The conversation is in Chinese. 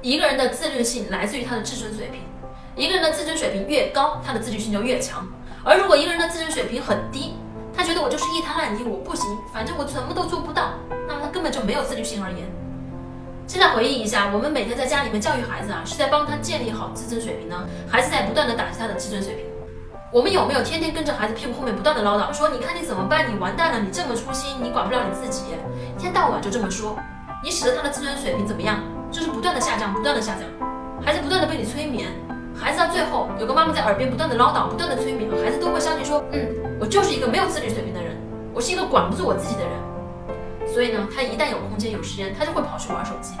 一个人的自律性来自于他的自尊水平，一个人的自尊水平越高，他的自律性就越强。而如果一个人的自尊水平很低，他觉得我就是一滩烂泥，我不行，反正我什么都做不到，那么他根本就没有自律性而言。现在回忆一下，我们每天在家里面教育孩子啊，是在帮他建立好自尊水平呢，还是在不断的打击他的自尊水平？我们有没有天天跟着孩子屁股后面不断的唠叨，说你看你怎么办？你完蛋了，你这么粗心，你管不了你自己，一天到晚就这么说，你使得他的自尊水平怎么样？就是不断的下降，孩子不断的被你催眠，孩子到最后有个妈妈在耳边不断的唠叨，不断的催眠，孩子都会相信说，嗯，我就是一个没有自律水平的人，我是一个管不住我自己的人，所以呢，他一旦有空间有时间，他就会跑去玩手机。